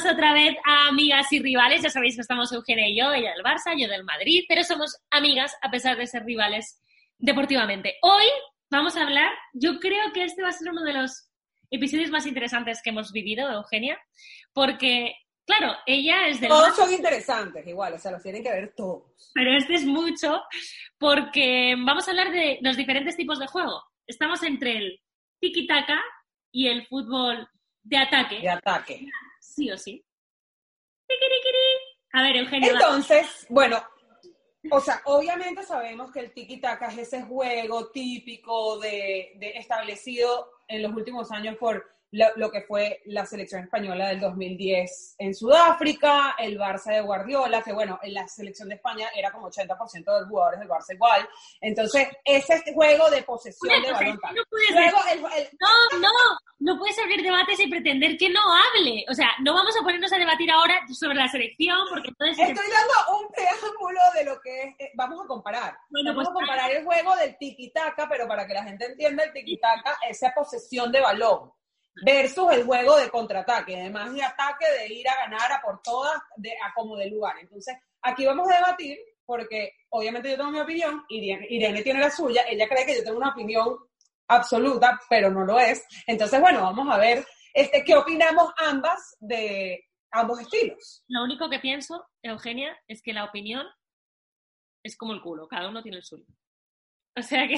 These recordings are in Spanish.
bienvenidos otra vez a Amigas y Rivales. Ya sabéis que estamos Eugenia y yo, ella del Barça, yo del Madrid, pero somos amigas a pesar de ser rivales deportivamente. Hoy vamos a hablar, yo creo que este va a ser uno de los episodios más interesantes que hemos vivido, Eugenia, porque, claro, ella es del... Todos son interesantes, igual, o sea, los tienen que ver todos. Pero este es mucho, porque vamos a hablar de los diferentes tipos de juego. Estamos entre el tiki-taka y el fútbol de ataque. De ataque. Sí o sí. A ver, Eugenio. Entonces, bueno, o sea, obviamente sabemos que el tiki-taka es ese juego típico de, de establecido en los últimos años por lo, lo, que fue la selección española del 2010 en Sudáfrica, el Barça de Guardiola, que bueno, en la selección de España era como 80% de los jugadores del Barça igual. Entonces, ese es juego de posesión de balón. No, Luego, el, el... no, no, no puedes abrir debates y pretender que no hable. O sea, no vamos a ponernos a debatir ahora sobre la selección, porque entonces... Estoy dando un preámbulo de lo que es, eh, vamos a comparar. Bueno, vamos pues, a comparar el juego del tiki-taka, pero para que la gente entienda, el tiki-taka es esa posesión de balón versus el juego de contraataque, además de ataque, de ir a ganar a por todas, de, a como de lugar. Entonces, aquí vamos a debatir, porque obviamente yo tengo mi opinión, Irene, Irene tiene la suya, ella cree que yo tengo una opinión absoluta, pero no lo es. Entonces, bueno, vamos a ver este, qué opinamos ambas de ambos estilos. Lo único que pienso, Eugenia, es que la opinión es como el culo, cada uno tiene el suyo. O sea que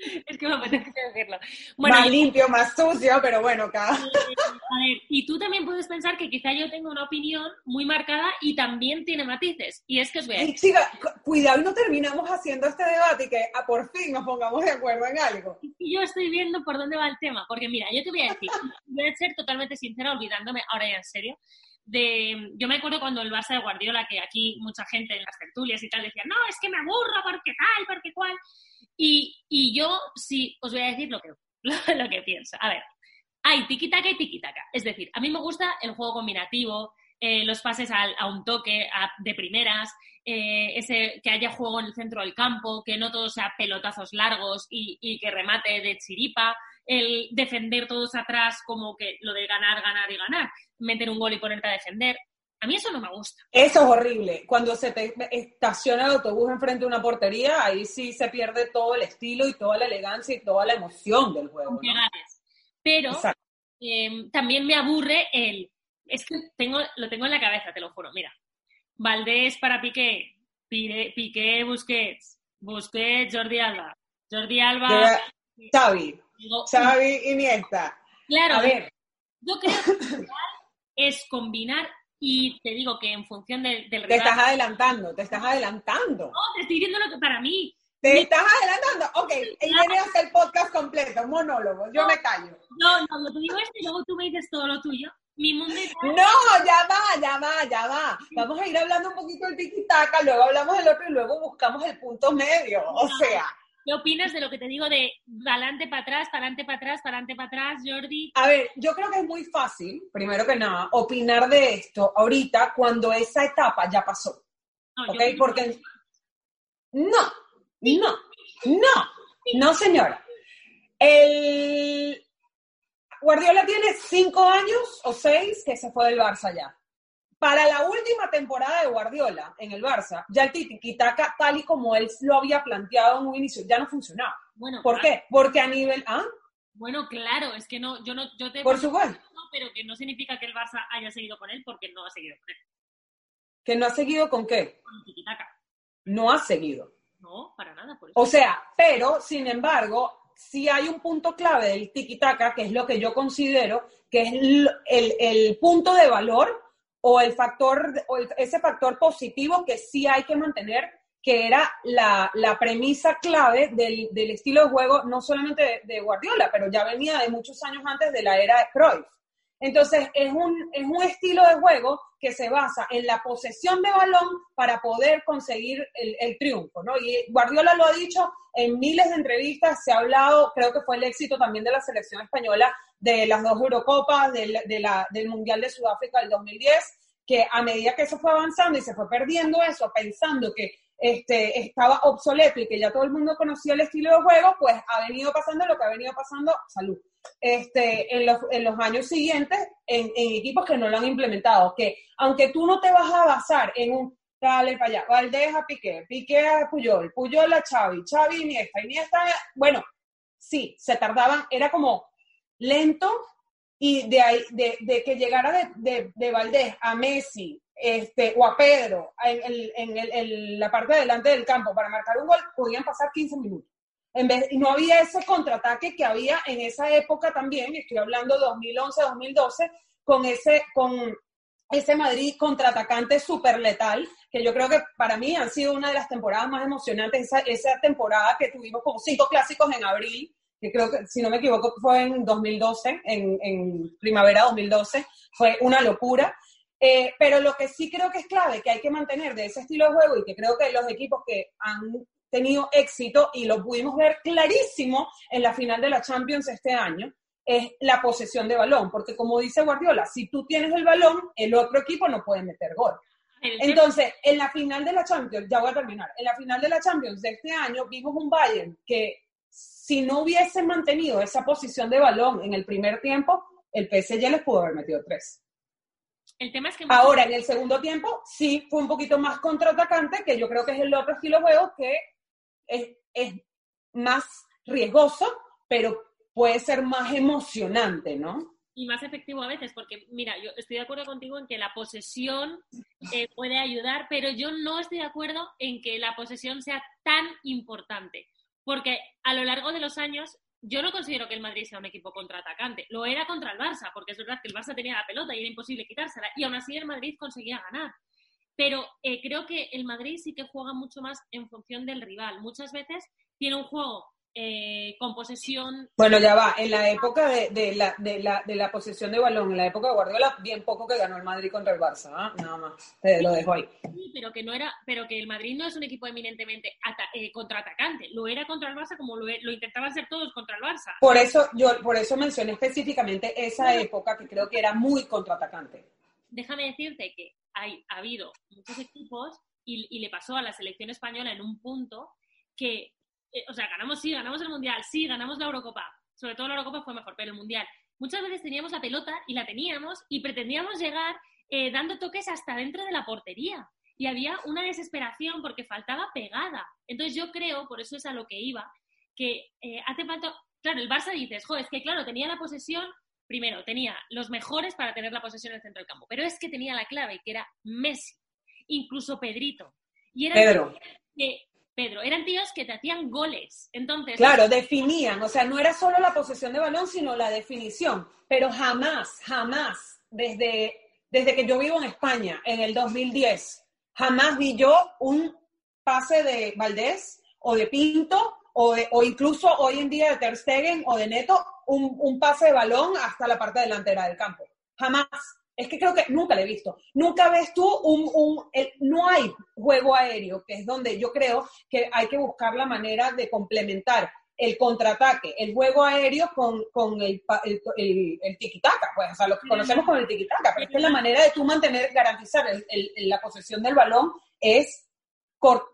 es que me apetece decirlo. Bueno, más limpio, más sucio, pero bueno, cada... A ver, y tú también puedes pensar que quizá yo tengo una opinión muy marcada y también tiene matices. Y es que os voy a decir... Cuidado no terminamos haciendo este debate y que a por fin nos pongamos de acuerdo en algo. Y yo estoy viendo por dónde va el tema, porque mira, yo te voy a decir, voy a ser totalmente sincera, olvidándome, ahora ya en serio, de, yo me acuerdo cuando el Barça de Guardiola, que aquí mucha gente en las tertulias y tal decía, no, es que me aburro porque tal, porque cual. Y, y yo sí os voy a decir lo que, lo, que pienso. A ver, hay tiki-taka y tiki-taka. Es decir, a mí me gusta el juego combinativo, eh, los pases a, a un toque a, de primeras, eh, ese, que haya juego en el centro del campo, que no todo sea pelotazos largos y, y, que remate de chiripa, el defender todos atrás como que lo de ganar, ganar y ganar, meter un gol y ponerte a defender. A mí eso no me gusta. Eso es horrible. Cuando se te estaciona el autobús enfrente de una portería, ahí sí se pierde todo el estilo y toda la elegancia y toda la emoción del juego. ¿no? Pero eh, también me aburre el... Es que tengo, lo tengo en la cabeza, te lo juro. Mira, Valdés para Piqué, Piqué, Busquets, Busquets, Jordi Alba, Jordi Alba... Xavi, Xavi, Iniesta. Claro, a ver. yo creo que es combinar y te digo que en función del, del Te estás adelantando, te estás adelantando. No, te estoy diciendo lo que para mí. ¿Te estás adelantando? Ok, y viene a hacer podcast completo, monólogo, yo no, me callo. No, no, yo te digo esto y luego tú me dices todo lo tuyo. Mi mundo No, ya va, ya va, ya va. Vamos a ir hablando un poquito del tiki-taka, luego hablamos del otro y luego buscamos el punto medio. O sea... ¿Qué opinas de lo que te digo de adelante para atrás, para adelante para atrás, para adelante para atrás, Jordi? A ver, yo creo que es muy fácil, primero que nada, opinar de esto ahorita cuando esa etapa ya pasó. No, ¿Ok? Porque... No, no, no, no, señora. El Guardiola tiene cinco años o seis que se fue del Barça ya. Para la última temporada de Guardiola en el Barça, ya el tiki-taka, tal y como él lo había planteado en un inicio, ya no funcionaba. Bueno, ¿Por claro. qué? Porque a nivel... ¿ah? Bueno, claro, es que no, yo no, yo te... Por supuesto. No, pero que no significa que el Barça haya seguido con él porque no ha seguido con él. ¿Que no ha seguido con qué? Con el tiki-taka. No ha seguido. No, para nada. Por eso. O sea, pero, sin embargo, sí hay un punto clave del tiki-taka, que es lo que yo considero que es el, el, el punto de valor o el factor, o el, ese factor positivo que sí hay que mantener que era la, premisa clave del, estilo de juego, no solamente de, Guardiola, pero ya venía de muchos años antes de la era de Cruyff. Entonces, es un, es un estilo de juego que se basa en la posesión de balón para poder conseguir el, triunfo, ¿no? Y Guardiola lo ha dicho en miles de entrevistas, se ha hablado, creo que fue el éxito también de la selección española, de las dos Eurocopas, del, del Mundial de Sudáfrica del 2010, que a medida que eso fue avanzando y se fue perdiendo eso, pensando que este, estaba obsoleto y que ya todo el mundo conocía el estilo de juego, pues ha venido pasando lo que ha venido pasando, salud, este, en, los, en los años siguientes en, equipos que no lo han implementado, que aunque tú no te vas a basar en un dale para allá, Valdez a Piqué, Piqué a Puyol, Puyol a Xavi, Xavi Iniesta, Iniesta, bueno, sí, se tardaban, era como lento y de, ahí, de, de que llegara de, de, de Valdés a Messi, este, o a Pedro en, en, la parte de delante del campo para marcar un gol, podían pasar 15 minutos. En vez, y no había ese contraataque que había en esa época también, estoy hablando 2011-2012, con ese, con ese Madrid contraatacante súper letal, que yo creo que para mí han sido una de las temporadas más emocionantes, esa, esa temporada que tuvimos como cinco clásicos en abril, que creo que, si no me equivoco, fue en 2012, en, en primavera 2012, fue una locura. Eh, pero lo que sí creo que es clave, que hay que mantener de ese estilo de juego y que creo que los equipos que han tenido éxito y lo pudimos ver clarísimo en la final de la Champions este año, es la posesión de balón, porque como dice Guardiola, si tú tienes el balón, el otro equipo no puede meter gol. Entonces, en la final de la Champions, ya voy a terminar, en la final de la Champions de este año vimos un Bayern que si no hubiese mantenido esa posición de balón en el primer tiempo, el PSG les pudo haber metido tres. El tema es que... Ahora, en el segundo tiempo, sí fue un poquito más contraatacante, que yo creo que es el otro estilo de juego que es, más riesgoso, pero puede ser más emocionante, ¿no? y más efectivo a veces, porque mira, yo estoy de acuerdo contigo en que la posesión eh, puede ayudar, pero yo no estoy de acuerdo en que la posesión sea tan importante, porque a lo largo de los años yo no considero que el Madrid sea un equipo contraatacante. Lo era contra el Barça, porque es verdad que el Barça tenía la pelota y era imposible quitársela. Y aún así el Madrid conseguía ganar. Pero eh, creo que el Madrid sí que juega mucho más en función del rival. Muchas veces tiene un juego eh, con posesión. Bueno, ya va, en la época de, la, de, la, de la posesión de balón, en la época de Guardiola, bien poco que ganó el Madrid contra el Barça, ¿ah? nada más, te lo dejo ahí. Sí, pero que no era, pero que el Madrid no es un equipo eminentemente eh, contraatacante, lo era contra el Barça como lo, lo intentaban ser todos contra el Barça. Por eso, yo, por eso mencioné específicamente esa época que creo que era muy contraatacante. Déjame decirte que hay, ha habido muchos equipos y, y le pasó a la selección española en un punto que eh, o sea, ganamos, sí, ganamos el Mundial, sí, ganamos la Eurocopa. Sobre todo la Eurocopa fue mejor, pero el Mundial. Muchas veces teníamos la pelota y la teníamos y pretendíamos llegar eh, dando toques hasta dentro de la portería. Y había una desesperación porque faltaba pegada. Entonces yo creo, por eso es a lo que iba, que eh, hace falta... Claro, el Barça dices, joder, es que claro, tenía la posesión, primero, tenía los mejores para tener la posesión en el centro del campo, pero es que tenía la clave, que era Messi, incluso Pedrito. Y era Pedro. que Pedro, eran tíos que te hacían goles. Entonces. Claro, definían. O sea, no era solo la posesión de balón, sino la definición. Pero jamás, jamás, desde, desde que yo vivo en España, en el 2010, jamás vi yo un pase de Valdés o de Pinto o, o incluso hoy en día de Ter Stegen o de Neto, un, un pase de balón hasta la parte delantera del campo. Jamás. Es que creo que nunca lo he visto. Nunca ves tú un, un no hay juego aéreo, que es donde yo creo que hay que buscar la manera de complementar el contraataque, el juego aéreo con, con el, el, el, tiki-taka, pues, o sea, lo que conocemos como el tiki-taka, pero es que la manera de tú mantener, garantizar la posesión del balón es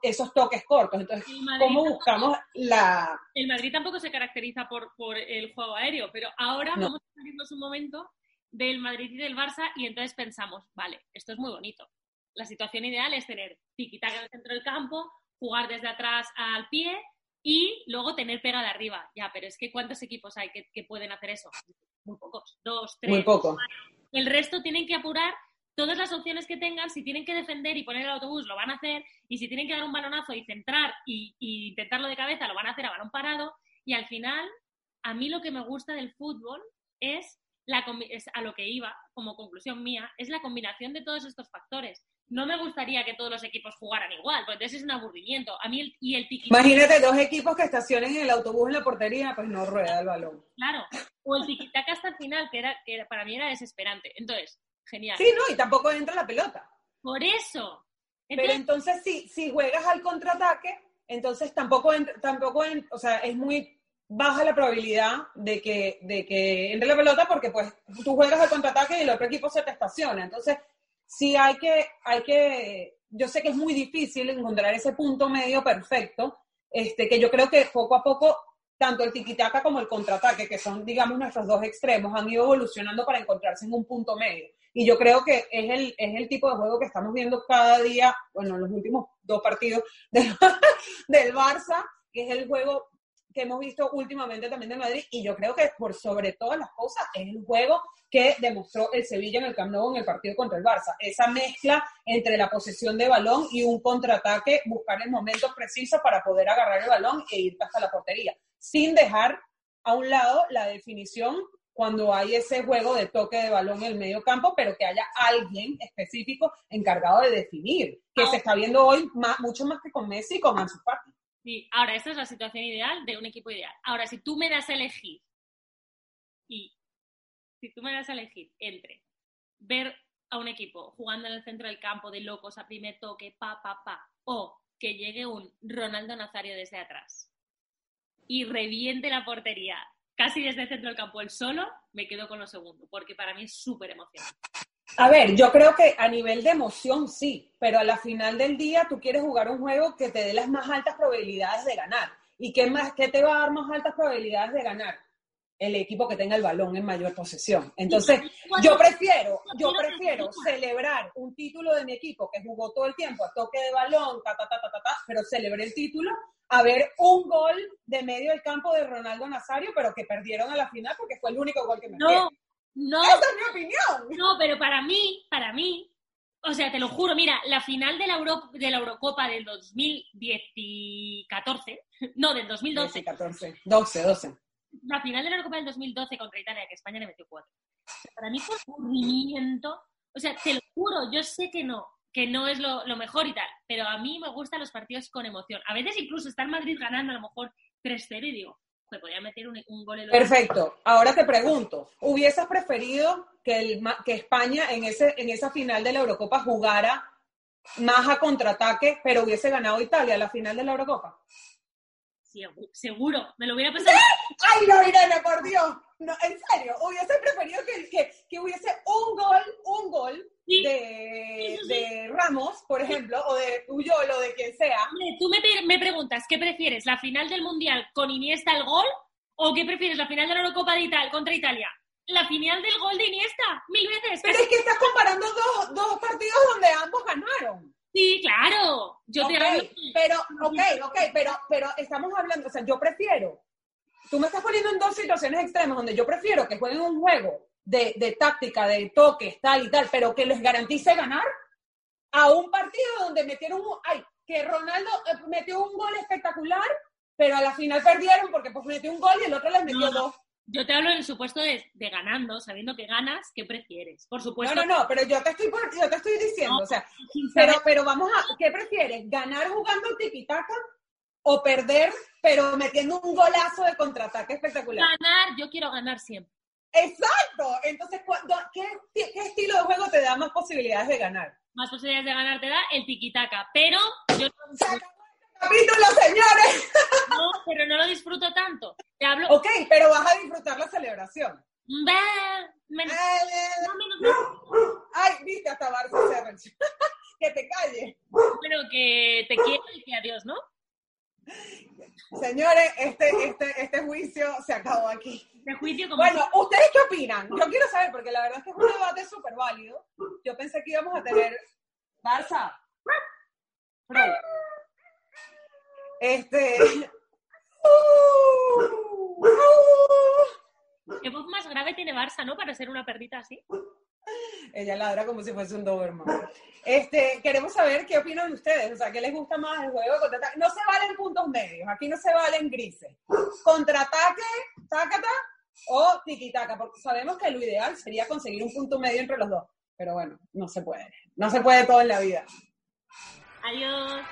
esos toques cortos. Entonces, ¿cómo buscamos la...? El Madrid tampoco se caracteriza por, por el juego aéreo, pero ahora vamos a salirnos un momento del Madrid y del Barça y entonces pensamos, vale, esto es muy bonito. La situación ideal es tener tiquitaca en el centro del campo, jugar desde atrás al pie y luego tener pega de arriba. Ya, pero es que ¿cuántos equipos hay que, pueden hacer eso? Muy pocos, dos, tres. Muy poco. El resto tienen que apurar todas las opciones que tengan, si tienen que defender y poner el autobús, lo van a hacer, y si tienen que dar un balonazo y centrar y, y intentarlo de cabeza, lo van a hacer a balón parado, y al final, a mí lo que me gusta del fútbol es la, es a lo que iba como conclusión mía, es la combinación de todos estos factores. no me gustaría que todos los equipos jugaran igual, porque entonces es un aburrimiento. A mí y el tiki Imagínate dos equipos que estacionen en el autobús en la portería, pues no rueda el balón. Claro, o el tiki hasta el final, que, era, que para mí era desesperante. Entonces, genial. Sí, no, y tampoco entra la pelota. Por eso. Pero entonces, si, si juegas al contraataque, entonces tampoco, tampoco o sea, es muy baja la probabilidad de que, de que entre la pelota porque pues tú juegas al contraataque y el otro equipo se te estaciona. Entonces, sí hay que, hay que, yo sé que es muy difícil encontrar ese punto medio perfecto, este, que yo creo que poco a poco, tanto el tiquitaca como el contraataque, que son, digamos, nuestros dos extremos, han ido evolucionando para encontrarse en un punto medio. Y yo creo que es el, es el tipo de juego que estamos viendo cada día, bueno, en los últimos dos partidos del, del Barça, que es el juego que hemos visto últimamente también de Madrid y yo creo que por sobre todas las cosas es el juego que demostró el Sevilla en el Camp Nou en el partido contra el Barça. Esa mezcla entre la posesión de balón y un contraataque, buscar el momento preciso para poder agarrar el balón e ir hasta la portería, sin dejar a un lado la definición cuando hay ese juego de toque de balón en el medio campo, pero que haya alguien específico encargado de definir, que se está viendo hoy mucho más que con Messi y con Ansu Fati. Ahora esta es la situación ideal de un equipo ideal. Ahora, si tú me das a elegir y si tú me das a elegir entre ver a un equipo jugando en el centro del campo de locos a primer toque, pa, pa, pa, o que llegue un Ronaldo Nazario desde atrás y reviente la portería casi desde el centro del campo el solo, me quedo con lo segundo, porque para mí es súper emocionante. A ver, yo creo que a nivel de emoción sí, pero a la final del día tú quieres jugar un juego que te dé las más altas probabilidades de ganar. ¿Y qué, más, qué te va a dar más altas probabilidades de ganar? El equipo que tenga el balón en mayor posesión. Entonces, yo prefiero, yo prefiero celebrar un título de mi equipo que jugó todo el tiempo a toque de balón, ta, ta, ta, ta, ta, ta pero celebré el título a ver un gol de medio del campo de Ronaldo Nazario, pero que perdieron a la final porque fue el único gol que me no, no, Esa es mi opinión. No, pero para mí, para mí, o sea, te lo juro, mira, la final de la, Euro, de la Eurocopa del 2014, no, del 2012. 14, 12, 12. La final de la Eurocopa del 2012 contra Italia, que España le metió cuatro. Para mí fue aburrimiento. O sea, te lo juro, yo sé que no, que no es lo, lo, mejor y tal, pero a mí me gustan los partidos con emoción. A veces incluso está en Madrid ganando a lo mejor 3-0 y digo, me podía meter un, gol en Perfecto. Ahora te pregunto, ¿hubieses preferido que, el, que España en, ese, en esa final de la Eurocopa jugara más a contraataque, pero hubiese ganado Italia la final de la Eurocopa? Sí, seguro, me lo hubiera pasado. ¡Ay, no, Irene, por Dios! No, en serio, hubiese preferido que, que, que hubiese un gol, un gol de, de, Ramos, por ejemplo, o de Puyol o de quien sea. Tú me, me, preguntas, ¿qué prefieres? ¿La final del Mundial con Iniesta el gol? ¿O qué prefieres? ¿La final de la Eurocopa de Italia contra Italia? La final del gol de Iniesta, mil veces. Pero es que estás comparando dos, dos partidos donde ambos ganaron. Sí, claro. Yo te Pero, ok, ok, pero, pero estamos hablando, o sea, yo prefiero. Tú me estás poniendo en dos situaciones extremas donde yo prefiero que jueguen un juego de, de táctica, de toques, tal y tal, pero que les garantice ganar a un partido donde metieron un, ay, que Ronaldo eh, metió un gol espectacular, pero a la final perdieron porque pues metió un gol y el otro les metió dos. Yo te hablo en el supuesto de, de, ganando, sabiendo que ganas, ¿qué prefieres? Por supuesto. No, no, no, pero yo te estoy, yo te estoy diciendo, o sea, pero, pero vamos a, ¿qué prefieres? ¿Ganar jugando tiquitaca o perder, pero metiendo un golazo de contraataque espectacular? Ganar, yo quiero ganar siempre. Exacto. Entonces, ¿qué, ¿qué, estilo de juego te da más posibilidades de ganar? Más posibilidades de ganar te da el tiquitaca, pero yo ¡Se acabó este capítulo, señores! No, pero no lo disfruto tanto. Te hablo... Ok, pero vas a disfrutar la celebración. Men... Ay, viste, hasta Barça Que te calle. Bueno, que te quiero y que adiós, ¿no? Señores, este, este, este se acabó aquí. juicio bueno, ¿ustedes qué opinan? Yo quiero saber, porque la verdad es que es un debate súper válido. Yo pensé que íbamos a tener Barça. Este. ¿Qué voz más grave tiene Barça, no? Para ser una perrita así. Ella ladra como si fuese un Doberman. Este, queremos saber qué opinan ustedes, o sea, ¿qué les gusta más el juego? No se valen puntos medios, aquí no se valen grises. Contraataque, tácata o tiquitaca, porque sabemos que lo ideal sería conseguir un punto medio entre los dos, pero bueno, no se puede. No se puede todo en la vida. Adiós.